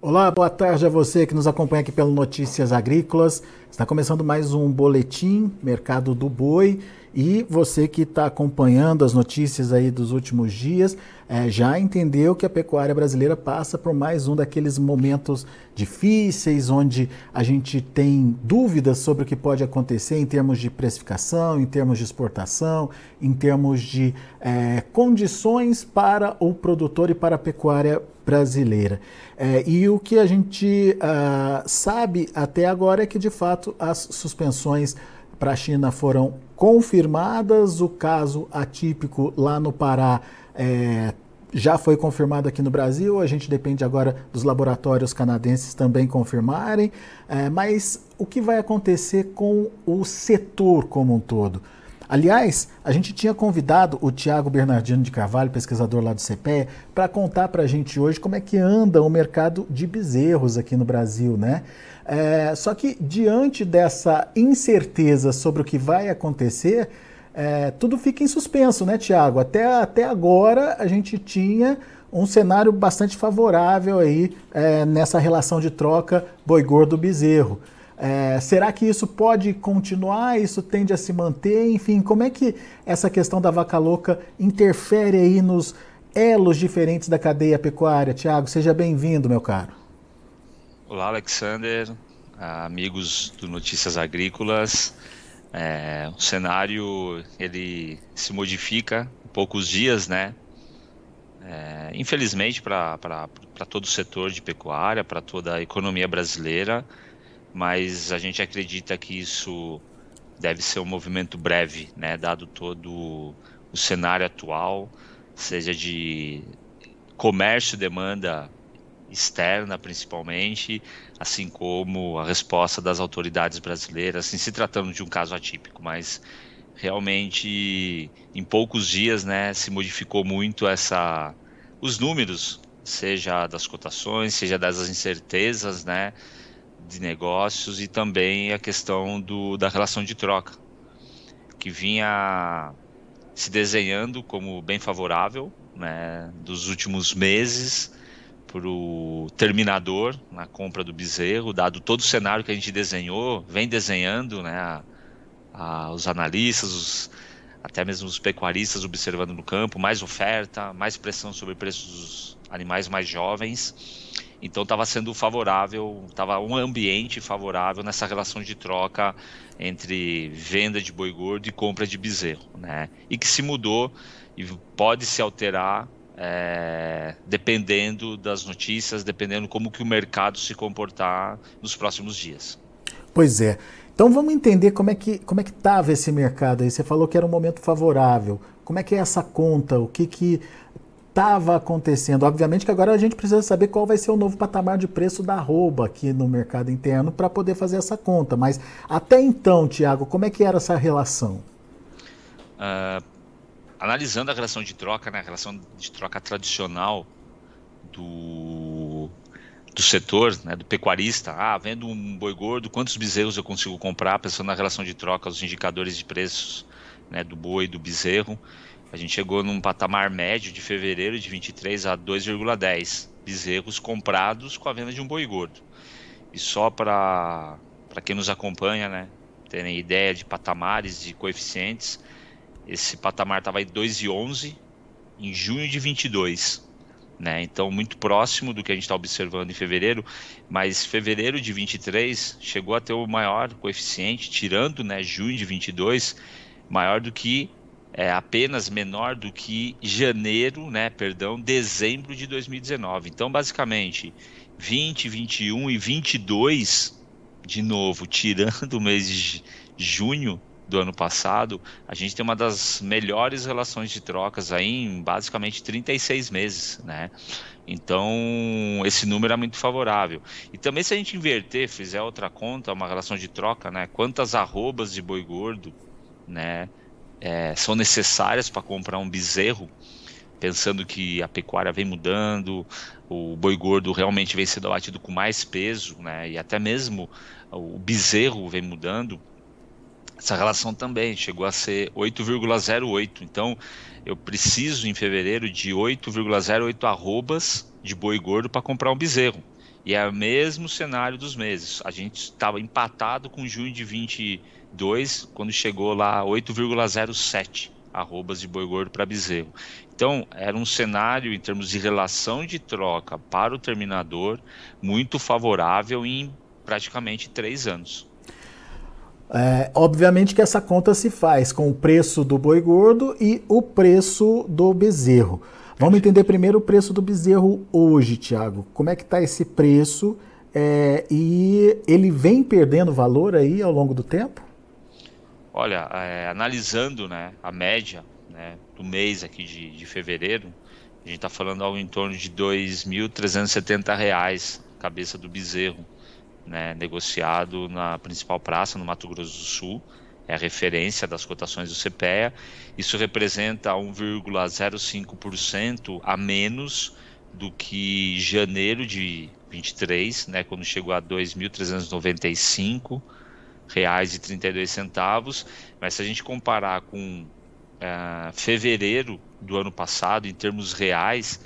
Olá, boa tarde a você que nos acompanha aqui pelo Notícias Agrícolas. Está começando mais um boletim Mercado do Boi e você que está acompanhando as notícias aí dos últimos dias é, já entendeu que a pecuária brasileira passa por mais um daqueles momentos difíceis onde a gente tem dúvidas sobre o que pode acontecer em termos de precificação, em termos de exportação, em termos de é, condições para o produtor e para a pecuária. É, e o que a gente uh, sabe até agora é que, de fato, as suspensões para a China foram confirmadas. O caso atípico lá no Pará é, já foi confirmado aqui no Brasil. A gente depende agora dos laboratórios canadenses também confirmarem. É, mas o que vai acontecer com o setor como um todo? Aliás, a gente tinha convidado o Tiago Bernardino de Carvalho, pesquisador lá do CPE, para contar para a gente hoje como é que anda o mercado de bezerros aqui no Brasil, né? É, só que diante dessa incerteza sobre o que vai acontecer, é, tudo fica em suspenso, né, Tiago? Até, até agora a gente tinha um cenário bastante favorável aí é, nessa relação de troca boi gordo bezerro. É, será que isso pode continuar? Isso tende a se manter? Enfim, como é que essa questão da vaca louca interfere aí nos elos diferentes da cadeia pecuária? Tiago, seja bem-vindo, meu caro. Olá, Alexander, amigos do Notícias Agrícolas. É, o cenário ele se modifica em poucos dias, né? É, infelizmente para todo o setor de pecuária, para toda a economia brasileira mas a gente acredita que isso deve ser um movimento breve, né, dado todo o cenário atual, seja de comércio e demanda externa principalmente, assim como a resposta das autoridades brasileiras, assim, se tratando de um caso atípico, mas realmente em poucos dias, né, se modificou muito essa os números, seja das cotações, seja das incertezas, né, de negócios e também a questão do, da relação de troca, que vinha se desenhando como bem favorável né, dos últimos meses para o terminador na compra do bezerro, dado todo o cenário que a gente desenhou, vem desenhando, né, a, a, os analistas, os, até mesmo os pecuaristas observando no campo, mais oferta, mais pressão sobre preços dos animais mais jovens então estava sendo favorável, estava um ambiente favorável nessa relação de troca entre venda de boi gordo e compra de bezerro, né? E que se mudou e pode se alterar é, dependendo das notícias, dependendo como que o mercado se comportar nos próximos dias. Pois é. Então vamos entender como é que como é que estava esse mercado aí. Você falou que era um momento favorável. Como é que é essa conta? O que que estava acontecendo. Obviamente que agora a gente precisa saber qual vai ser o novo patamar de preço da arroba aqui no mercado interno para poder fazer essa conta. Mas até então, Tiago, como é que era essa relação? Uh, analisando a relação de troca, né, a relação de troca tradicional do, do setor, né, do pecuarista, ah, vendo um boi gordo, quantos bezerros eu consigo comprar, pensando na relação de troca, os indicadores de preços né, do boi e do bezerro. A gente chegou num patamar médio de fevereiro de 23 a 2,10 bezerros comprados com a venda de um boi gordo. E só para quem nos acompanha, né, terem ideia de patamares, de coeficientes, esse patamar estava em 2,11 em junho de 22. Né? Então, muito próximo do que a gente está observando em fevereiro, mas fevereiro de 23 chegou a ter o maior coeficiente, tirando né, junho de 22, maior do que é apenas menor do que janeiro, né, perdão, dezembro de 2019. Então, basicamente, 20, 21 e 22, de novo, tirando o mês de junho do ano passado, a gente tem uma das melhores relações de trocas aí em basicamente 36 meses, né? Então, esse número é muito favorável. E também se a gente inverter, fizer outra conta, uma relação de troca, né? Quantas arrobas de boi gordo, né? É, são necessárias para comprar um bezerro, pensando que a pecuária vem mudando, o boi gordo realmente vem sendo abatido com mais peso, né? E até mesmo o bezerro vem mudando. Essa relação também chegou a ser 8,08. Então, eu preciso em fevereiro de 8,08 arrobas de boi gordo para comprar um bezerro. E é o mesmo cenário dos meses. A gente estava empatado com junho de 22, quando chegou lá 8,07 arrobas de boi gordo para bezerro. Então, era um cenário em termos de relação de troca para o terminador muito favorável em praticamente três anos. É, obviamente que essa conta se faz com o preço do boi gordo e o preço do bezerro. Vamos entender primeiro o preço do bezerro hoje, Tiago. Como é que está esse preço? É, e ele vem perdendo valor aí ao longo do tempo? Olha, é, analisando né, a média né, do mês aqui de, de fevereiro, a gente está falando algo em torno de R$ 2.370 cabeça do bezerro né, negociado na principal praça no Mato Grosso do Sul, é a referência das cotações do CPEA. Isso representa 1,05% a menos do que janeiro de 23, né, quando chegou a 2.395 reais e 32 centavos. Mas se a gente comparar com uh, fevereiro do ano passado, em termos reais,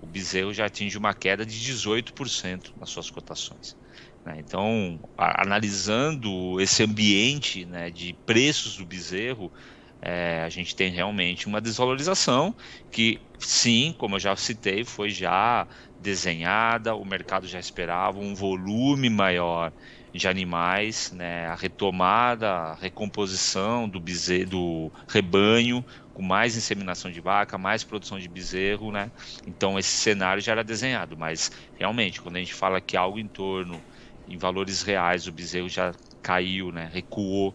o bezerro já atinge uma queda de 18% nas suas cotações. Né? Então, analisando esse ambiente né, de preços do bezerro, é, a gente tem realmente uma desvalorização que, sim, como eu já citei, foi já desenhada, o mercado já esperava um volume maior de animais, né, a retomada, a recomposição do bezerro, do rebanho, com mais inseminação de vaca, mais produção de bezerro, né? Então esse cenário já era desenhado, mas realmente quando a gente fala que algo em torno em valores reais o bezerro já caiu, né? Recuou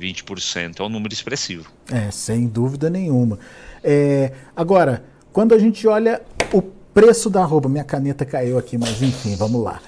20%. É um número expressivo. É, sem dúvida nenhuma. É, agora, quando a gente olha o preço da arroba, minha caneta caiu aqui, mas enfim, vamos lá.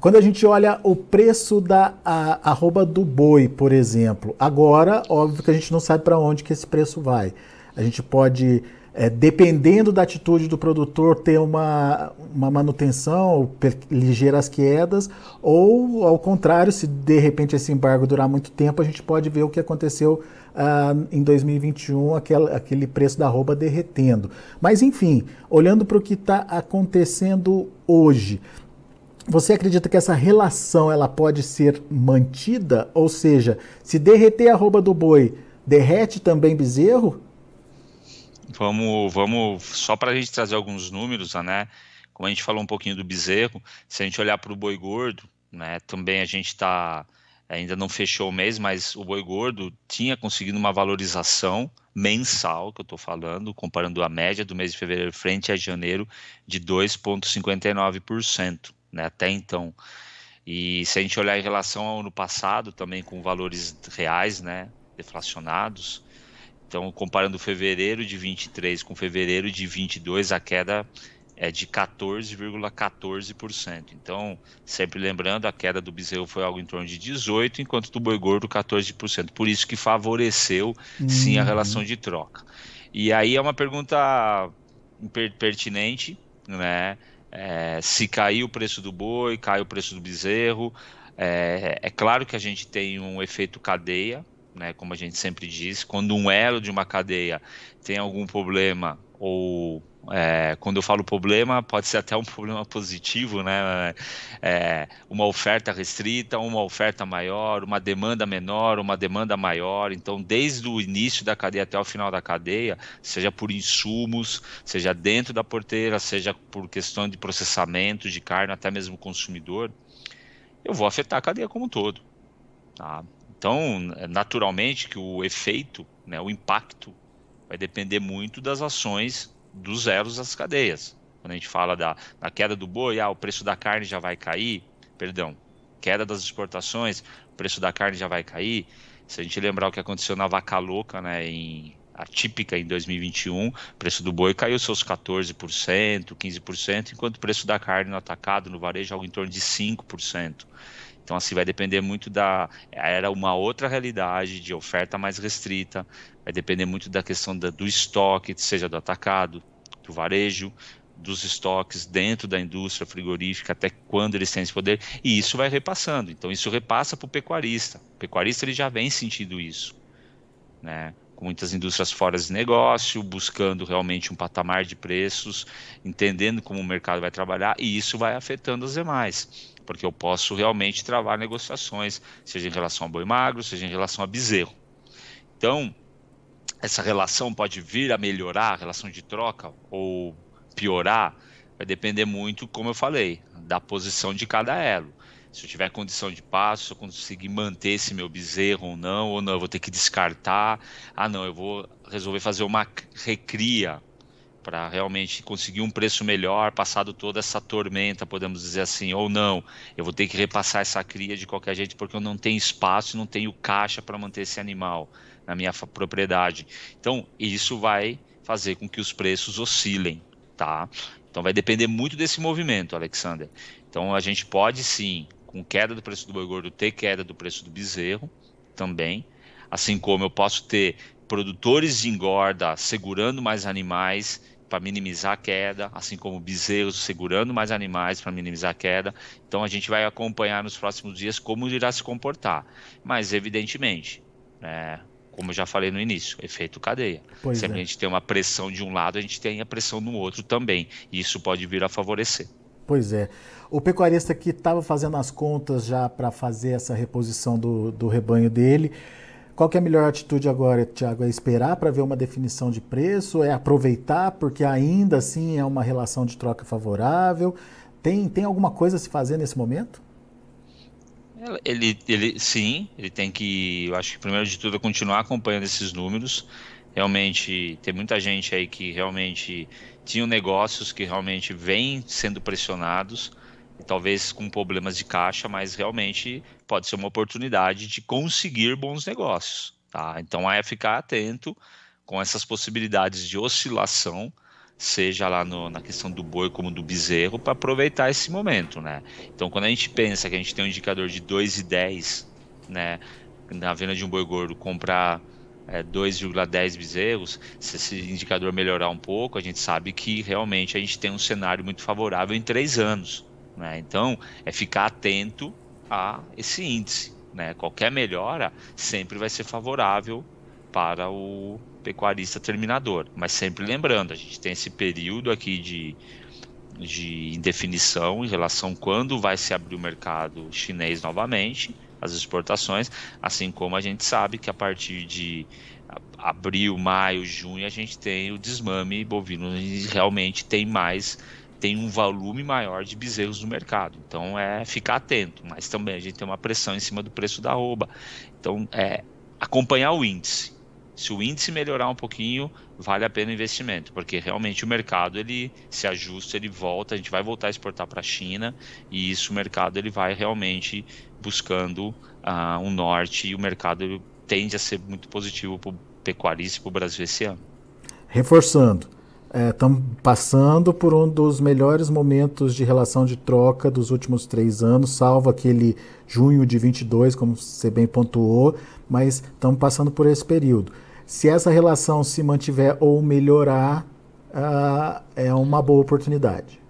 Quando a gente olha o preço da a, arroba do boi, por exemplo, agora, óbvio que a gente não sabe para onde que esse preço vai. A gente pode é, dependendo da atitude do produtor, ter uma, uma manutenção, ligeiras quedas, ou ao contrário, se de repente esse embargo durar muito tempo, a gente pode ver o que aconteceu ah, em 2021, aquele, preço da roupa derretendo. Mas enfim, olhando para o que está acontecendo hoje, você acredita que essa relação ela pode ser mantida? Ou seja, se derreter a roupa do boi, derrete também bezerro? Vamos, vamos só para a gente trazer alguns números, né? Como a gente falou um pouquinho do bezerro, se a gente olhar para o boi gordo, né? Também a gente está ainda não fechou o mês, mas o boi gordo tinha conseguido uma valorização mensal, que eu estou falando, comparando a média do mês de fevereiro frente a janeiro, de 2,59%, né, até então. E se a gente olhar em relação ao ano passado, também com valores reais, né, deflacionados, então, comparando fevereiro de 23 com fevereiro de 22, a queda é de 14,14%. Então, sempre lembrando, a queda do bezerro foi algo em torno de 18%, enquanto do boi gordo 14%. Por isso que favoreceu, uhum. sim, a uhum. relação de troca. E aí é uma pergunta pertinente, né? É, se cair o preço do boi, cai o preço do bezerro. É, é claro que a gente tem um efeito cadeia, né? Como a gente sempre diz, quando um elo de uma cadeia tem algum problema ou é, quando eu falo problema, pode ser até um problema positivo, né? É, uma oferta restrita, uma oferta maior, uma demanda menor, uma demanda maior. Então, desde o início da cadeia até o final da cadeia, seja por insumos, seja dentro da porteira, seja por questão de processamento de carne, até mesmo consumidor, eu vou afetar a cadeia como um todo. Tá? Então, naturalmente que o efeito, né, o impacto, vai depender muito das ações dos elos das cadeias. Quando a gente fala da, da queda do boi, ah, o preço da carne já vai cair, perdão, queda das exportações, o preço da carne já vai cair. Se a gente lembrar o que aconteceu na vaca louca, né, em atípica em 2021, o preço do boi caiu seus 14%, 15%, enquanto o preço da carne no atacado, no varejo, algo em torno de 5%. Então, assim, vai depender muito da. Era uma outra realidade de oferta mais restrita, vai depender muito da questão da, do estoque, seja do atacado, do varejo, dos estoques dentro da indústria frigorífica, até quando eles têm esse poder, e isso vai repassando. Então, isso repassa para o pecuarista. O pecuarista ele já vem sentindo isso. Né? Com muitas indústrias fora de negócio, buscando realmente um patamar de preços, entendendo como o mercado vai trabalhar, e isso vai afetando as demais, porque eu posso realmente travar negociações, seja em relação a boi magro, seja em relação a bezerro. Então, essa relação pode vir a melhorar, a relação de troca, ou piorar, vai depender muito, como eu falei, da posição de cada elo se eu tiver condição de passo, se eu conseguir manter esse meu bezerro ou não, ou não, eu vou ter que descartar. Ah, não, eu vou resolver fazer uma recria para realmente conseguir um preço melhor, passado toda essa tormenta, podemos dizer assim, ou não, eu vou ter que repassar essa cria de qualquer jeito porque eu não tenho espaço, não tenho caixa para manter esse animal na minha propriedade. Então, isso vai fazer com que os preços oscilem, tá? Então vai depender muito desse movimento, Alexander. Então a gente pode sim com queda do preço do boi gordo, ter queda do preço do bezerro também. Assim como eu posso ter produtores de engorda segurando mais animais para minimizar a queda, assim como bezerros segurando mais animais para minimizar a queda. Então a gente vai acompanhar nos próximos dias como irá se comportar. Mas evidentemente, é, como eu já falei no início, efeito cadeia. Pois Sempre é. a gente tem uma pressão de um lado, a gente tem a pressão no outro também. E isso pode vir a favorecer. Pois é. O pecuarista que estava fazendo as contas já para fazer essa reposição do, do rebanho dele, qual é a melhor atitude agora, Tiago? É esperar para ver uma definição de preço? É aproveitar porque ainda assim é uma relação de troca favorável? Tem, tem alguma coisa a se fazer nesse momento? Ele, ele, sim, ele tem que, eu acho que primeiro de tudo continuar acompanhando esses números. Realmente, tem muita gente aí que realmente tinham negócios que realmente vêm sendo pressionados, talvez com problemas de caixa, mas realmente pode ser uma oportunidade de conseguir bons negócios. Tá? Então é ficar atento com essas possibilidades de oscilação, seja lá no, na questão do boi como do bezerro, para aproveitar esse momento. Né? Então quando a gente pensa que a gente tem um indicador de 2,10 né, na venda de um boi gordo, comprar é, 2,10 bezerros, se esse indicador melhorar um pouco, a gente sabe que realmente a gente tem um cenário muito favorável em três anos. Né? Então, é ficar atento a esse índice. Né? Qualquer melhora sempre vai ser favorável para o pecuarista terminador. Mas sempre lembrando, a gente tem esse período aqui de, de indefinição em relação quando vai se abrir o mercado chinês novamente as exportações, assim como a gente sabe que a partir de abril, maio, junho a gente tem o desmame bovino e realmente tem mais tem um volume maior de bezerros no mercado. Então é ficar atento, mas também a gente tem uma pressão em cima do preço da arroba. Então é acompanhar o índice. Se o índice melhorar um pouquinho, vale a pena o investimento, porque realmente o mercado ele se ajusta, ele volta, a gente vai voltar a exportar para a China e isso o mercado ele vai realmente buscando uh, um norte e o mercado tende a ser muito positivo para o pecuarista e para o Brasil esse ano. Reforçando, estamos é, passando por um dos melhores momentos de relação de troca dos últimos três anos, salvo aquele junho de 22, como você bem pontuou, mas estamos passando por esse período. Se essa relação se mantiver ou melhorar, uh, é uma boa oportunidade.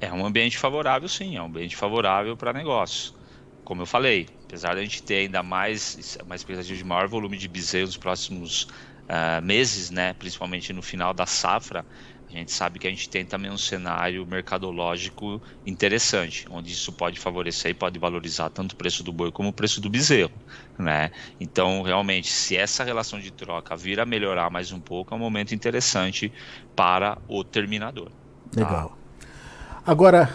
É um ambiente favorável, sim, é um ambiente favorável para negócios. Como eu falei, apesar de a gente ter ainda mais uma expectativa de maior volume de bezerros nos próximos uh, meses, né, principalmente no final da safra, a gente sabe que a gente tem também um cenário mercadológico interessante, onde isso pode favorecer e pode valorizar tanto o preço do boi como o preço do bezerro, né? Então, realmente, se essa relação de troca vir a melhorar mais um pouco, é um momento interessante para o terminador. Tá? Legal. Agora,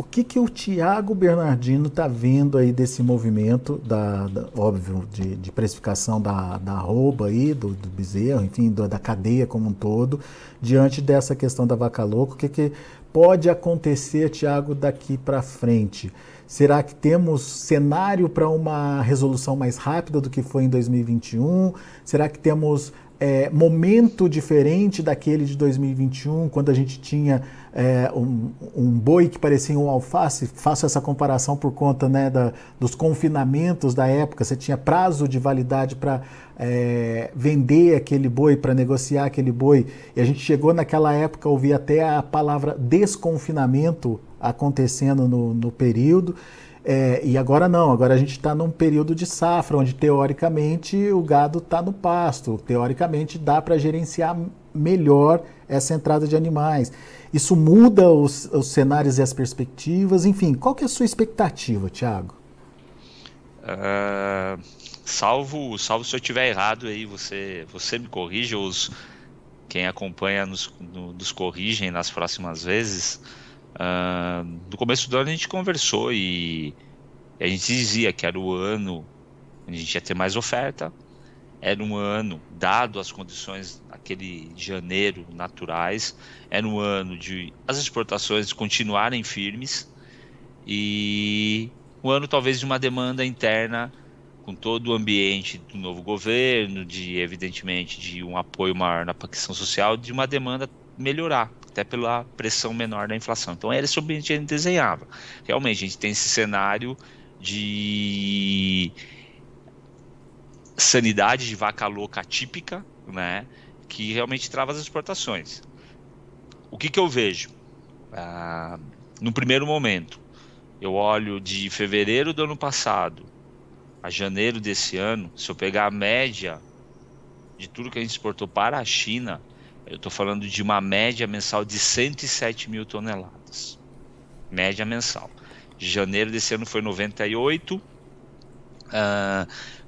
o que, que o Tiago Bernardino está vendo aí desse movimento, da, da óbvio, de, de, precificação da, da arroba aí, do, do bezerro, enfim, da, da cadeia como um todo, diante dessa questão da vaca louca? O que, que pode acontecer, Tiago, daqui para frente? Será que temos cenário para uma resolução mais rápida do que foi em 2021? Será que temos é, momento diferente daquele de 2021, quando a gente tinha é, um, um, boi que parecia um alface. Faço essa comparação por conta né, da, dos confinamentos da época. Você tinha prazo de validade para é, vender aquele boi, para negociar aquele boi. E a gente chegou naquela época, ouvi até a palavra desconfinamento acontecendo no, no período. É, e agora não, agora a gente está num período de safra, onde teoricamente o gado está no pasto, teoricamente dá para gerenciar melhor essa entrada de animais. Isso muda os, os, cenários e as perspectivas, enfim, qual que é a sua expectativa, Tiago? Uh, salvo, salvo se eu estiver errado aí, você, você me corrige, ou os, quem acompanha nos, no, nos corrigem nas próximas vezes. Uh, no começo do ano a gente conversou e, e a gente dizia que era o ano onde a gente ia ter mais oferta, era um ano, dado as condições aquele janeiro naturais, era um ano de as exportações continuarem firmes e um ano talvez de uma demanda interna com todo o ambiente do novo governo, de evidentemente de um apoio maior na questão social, de uma demanda melhorar, até pela pressão menor da inflação. Então era esse o que a gente desenhava. Realmente a gente tem esse cenário de sanidade de vaca louca típica, né, que realmente trava as exportações. O que, que eu vejo? Ah, no primeiro momento, eu olho de fevereiro do ano passado a janeiro desse ano, se eu pegar a média de tudo que a gente exportou para a China, eu estou falando de uma média mensal de 107 mil toneladas. Média mensal. Janeiro desse ano foi 98, uh,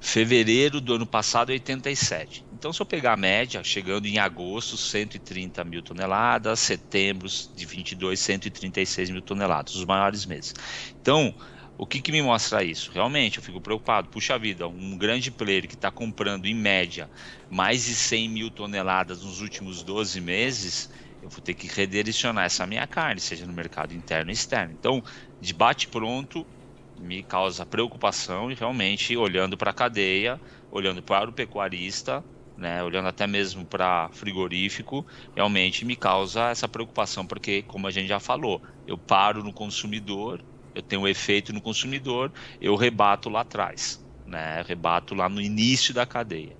fevereiro do ano passado 87. Então, se eu pegar a média, chegando em agosto, 130 mil toneladas, setembro de 22, 136 mil toneladas, os maiores meses. Então, o que, que me mostra isso? Realmente, eu fico preocupado. Puxa vida, um grande player que está comprando, em média, mais de 100 mil toneladas nos últimos 12 meses, eu vou ter que redirecionar essa minha carne, seja no mercado interno e externo. Então, de bate pronto, me causa preocupação e realmente, olhando para a cadeia, olhando para o pecuarista, né, olhando até mesmo para frigorífico, realmente me causa essa preocupação, porque, como a gente já falou, eu paro no consumidor eu tenho um efeito no consumidor, eu rebato lá atrás, né? Rebato lá no início da cadeia.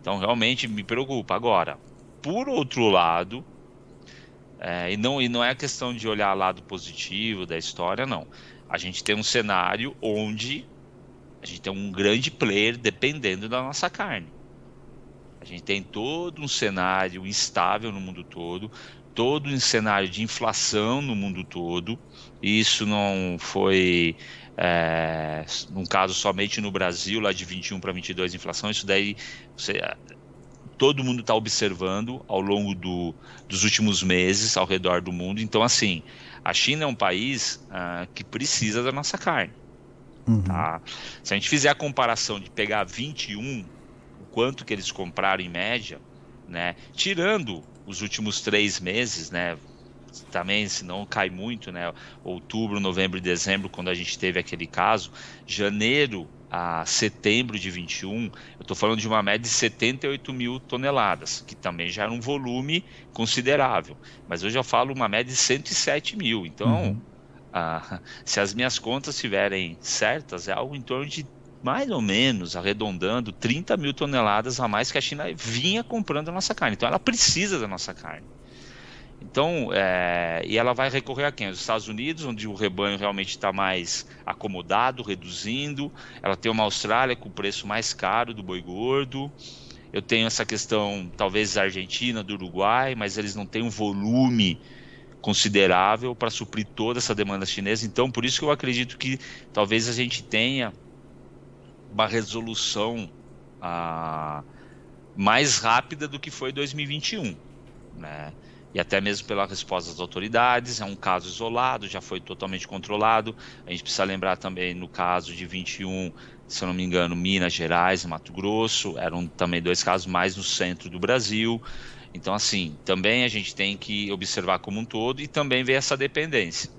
Então realmente me preocupa. Agora, por outro lado, é, e, não, e não é questão de olhar lado positivo da história, não. A gente tem um cenário onde a gente tem um grande player dependendo da nossa carne. A gente tem todo um cenário instável no mundo todo, todo um cenário de inflação no mundo todo. Isso não foi é, um caso somente no Brasil, lá de 21 para 22 inflação. Isso daí você, todo mundo está observando ao longo do, dos últimos meses ao redor do mundo. Então, assim, a China é um país uh, que precisa da nossa carne. Uhum. Tá? Se a gente fizer a comparação de pegar 21, o quanto que eles compraram em média, né, tirando os últimos três meses, né? Também, se não cai muito, né? Outubro, novembro e dezembro, quando a gente teve aquele caso, janeiro a setembro de 21, eu estou falando de uma média de 78 mil toneladas, que também já era um volume considerável. Mas eu já falo uma média de 107 mil. Então, uhum. ah, se as minhas contas estiverem certas, é algo em torno de mais ou menos, arredondando, 30 mil toneladas a mais que a China vinha comprando a nossa carne. Então ela precisa da nossa carne. Então, é, e ela vai recorrer a quem? Os Estados Unidos, onde o rebanho realmente está mais acomodado, reduzindo. Ela tem uma Austrália com o preço mais caro do boi gordo. Eu tenho essa questão, talvez, da Argentina, do Uruguai, mas eles não têm um volume considerável para suprir toda essa demanda chinesa. Então, por isso que eu acredito que talvez a gente tenha uma resolução ah, mais rápida do que foi 2021, né? E até mesmo pela resposta das autoridades, é um caso isolado, já foi totalmente controlado. A gente precisa lembrar também no caso de 21, se eu não me engano, Minas Gerais Mato Grosso, eram também dois casos mais no centro do Brasil. Então, assim, também a gente tem que observar como um todo e também ver essa dependência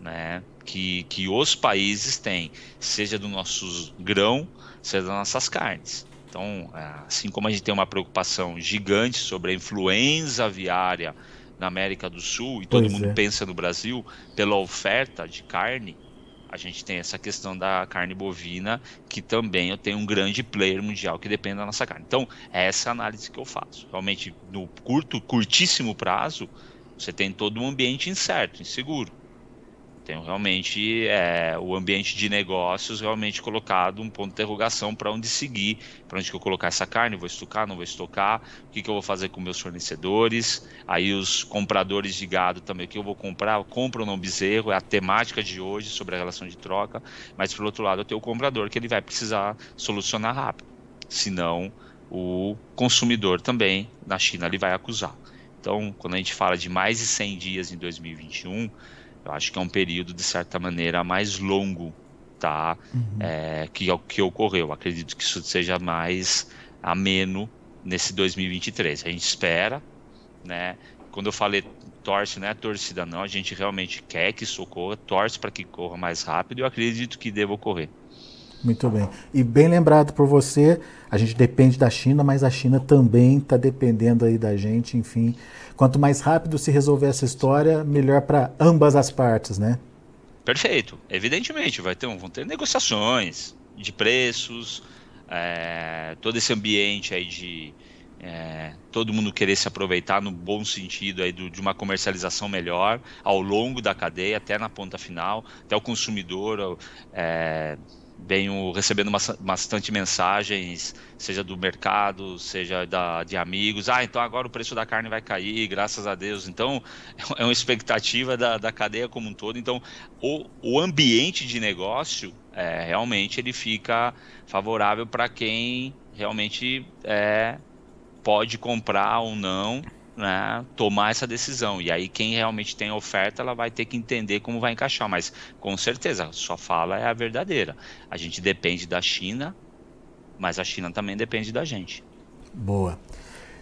né, que, que os países têm, seja do nosso grão, seja das nossas carnes. Então, é, assim como a gente tem uma preocupação gigante sobre a influenza aviária na América do Sul, e todo pois mundo é. pensa no Brasil pela oferta de carne, a gente tem essa questão da carne bovina, que também eu tenho um grande player mundial que depende da nossa carne. Então, é essa análise que eu faço. Realmente, no curto, curtíssimo prazo, você tem todo um ambiente incerto, inseguro. Tenho realmente é, o ambiente de negócios realmente colocado um ponto de interrogação para onde seguir, para onde que eu colocar essa carne, vou estocar, não vou estocar, o que, que eu vou fazer com meus fornecedores, aí os compradores de gado também, o que eu vou comprar, compro ou não bezerro, é a temática de hoje sobre a relação de troca, mas pelo outro lado eu tenho o comprador que ele vai precisar solucionar rápido, senão o consumidor também na China ele vai acusar. Então, quando a gente fala de mais de 100 dias em 2021, eu acho que é um período, de certa maneira, mais longo tá? Uhum. É, que, que ocorreu. Acredito que isso seja mais ameno nesse 2023. A gente espera, né? Quando eu falei torce, não é torcida não, a gente realmente quer que isso ocorra, torce para que corra mais rápido e eu acredito que deva ocorrer. Muito bem. E bem lembrado por você, a gente depende da China, mas a China também está dependendo aí da gente, enfim. Quanto mais rápido se resolver essa história, melhor para ambas as partes, né? Perfeito. Evidentemente, vai ter, vão ter negociações de preços, é, todo esse ambiente aí de é, todo mundo querer se aproveitar no bom sentido aí do, de uma comercialização melhor ao longo da cadeia, até na ponta final, até o consumidor é, venho recebendo bastante mensagens, seja do mercado, seja da, de amigos. Ah, então agora o preço da carne vai cair, graças a Deus. Então, é uma expectativa da, da cadeia como um todo. Então, o, o ambiente de negócio, é, realmente, ele fica favorável para quem realmente é, pode comprar ou não né, tomar essa decisão. E aí quem realmente tem oferta, ela vai ter que entender como vai encaixar. Mas com certeza, sua fala é a verdadeira. A gente depende da China, mas a China também depende da gente. Boa.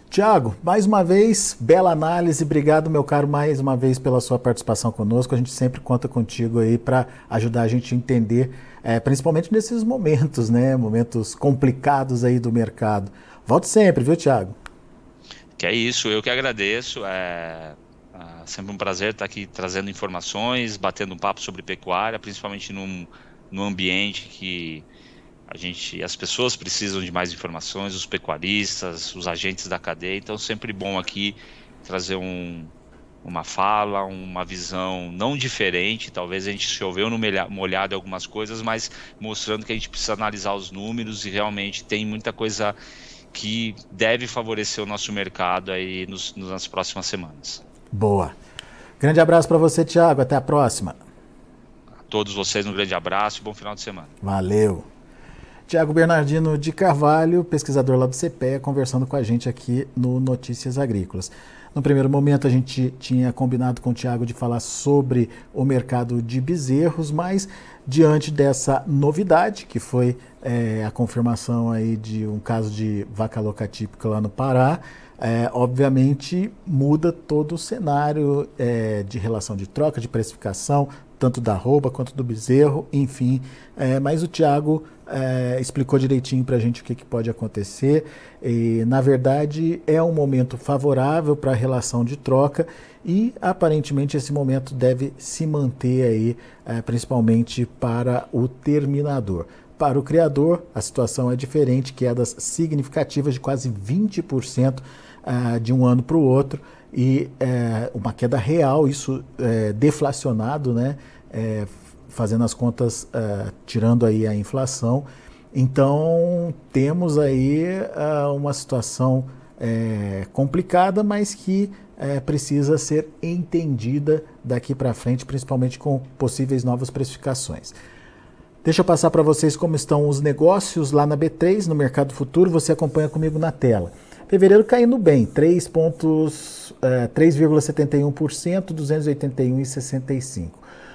Tiago, mais uma vez, bela análise. Obrigado, meu caro, mais uma vez pela sua participação conosco. A gente sempre conta contigo aí para ajudar a gente a entender, é, principalmente nesses momentos, né? Momentos complicados aí do mercado. Volte sempre, viu, Tiago? Que é isso, eu que agradeço. É, é sempre um prazer estar aqui trazendo informações, batendo um papo sobre pecuária, principalmente num, num ambiente que a gente, as pessoas precisam de mais informações, os pecuaristas, os agentes da cadeia. Então, sempre bom aqui trazer um, uma fala, uma visão não diferente. Talvez a gente choveu no molhado em algumas coisas, mas mostrando que a gente precisa analisar os números e realmente tem muita coisa que deve favorecer o nosso mercado aí nos, nas próximas semanas. Boa. Grande abraço para você, Tiago. Até a próxima. A todos vocês um grande abraço e bom final de semana. Valeu. Tiago Bernardino de Carvalho, pesquisador lá do CPE, conversando com a gente aqui no Notícias Agrícolas. No primeiro momento, a gente tinha combinado com o Tiago de falar sobre o mercado de bezerros, mas diante dessa novidade, que foi é, a confirmação aí de um caso de vaca locatípica lá no Pará, é, obviamente muda todo o cenário é, de relação de troca, de precificação, tanto da rouba quanto do bezerro, enfim. É, mas o Tiago é, explicou direitinho para a gente o que, que, pode acontecer. E, na verdade, é um momento favorável para a relação de troca e aparentemente esse momento deve se manter aí, é, principalmente para o terminador. Para o criador, a situação é diferente, quedas significativas de quase 20% uh, de um ano para o outro, e uh, uma queda real, isso uh, deflacionado, né? Eh, fazendo as contas, tirando aí a inflação. Então, temos aí uma situação complicada, mas que precisa ser entendida daqui para frente, principalmente com possíveis novas precificações. Deixa eu passar para vocês como estão os negócios lá na B3, no Mercado Futuro. Você acompanha comigo na tela. Fevereiro caindo bem, 3,71%, 281,65.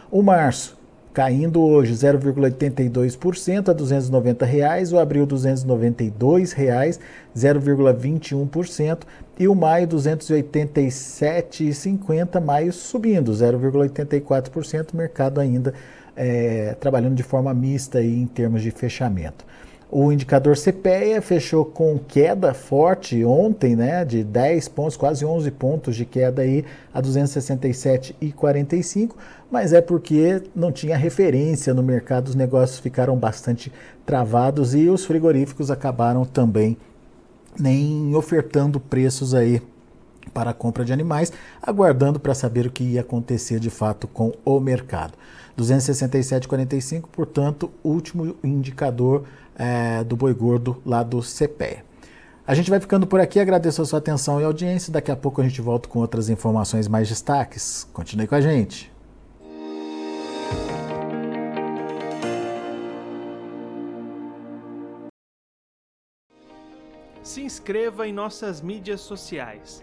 O março caindo hoje 0,82% a 290 reais, o abril 292 reais, 0,21% e o maio R$ 287,50, maio subindo 0,84%, mercado ainda é, trabalhando de forma mista aí em termos de fechamento. O indicador CPEA fechou com queda forte ontem, né, de 10 pontos, quase 11 pontos de queda aí a 267,45, mas é porque não tinha referência no mercado, os negócios ficaram bastante travados e os frigoríficos acabaram também nem ofertando preços aí para a compra de animais, aguardando para saber o que ia acontecer de fato com o mercado. 267,45, portanto, último indicador é, do boi gordo lá do CPEA. A gente vai ficando por aqui, agradeço a sua atenção e audiência. Daqui a pouco a gente volta com outras informações mais destaques. Continue com a gente. Se inscreva em nossas mídias sociais.